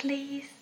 Please.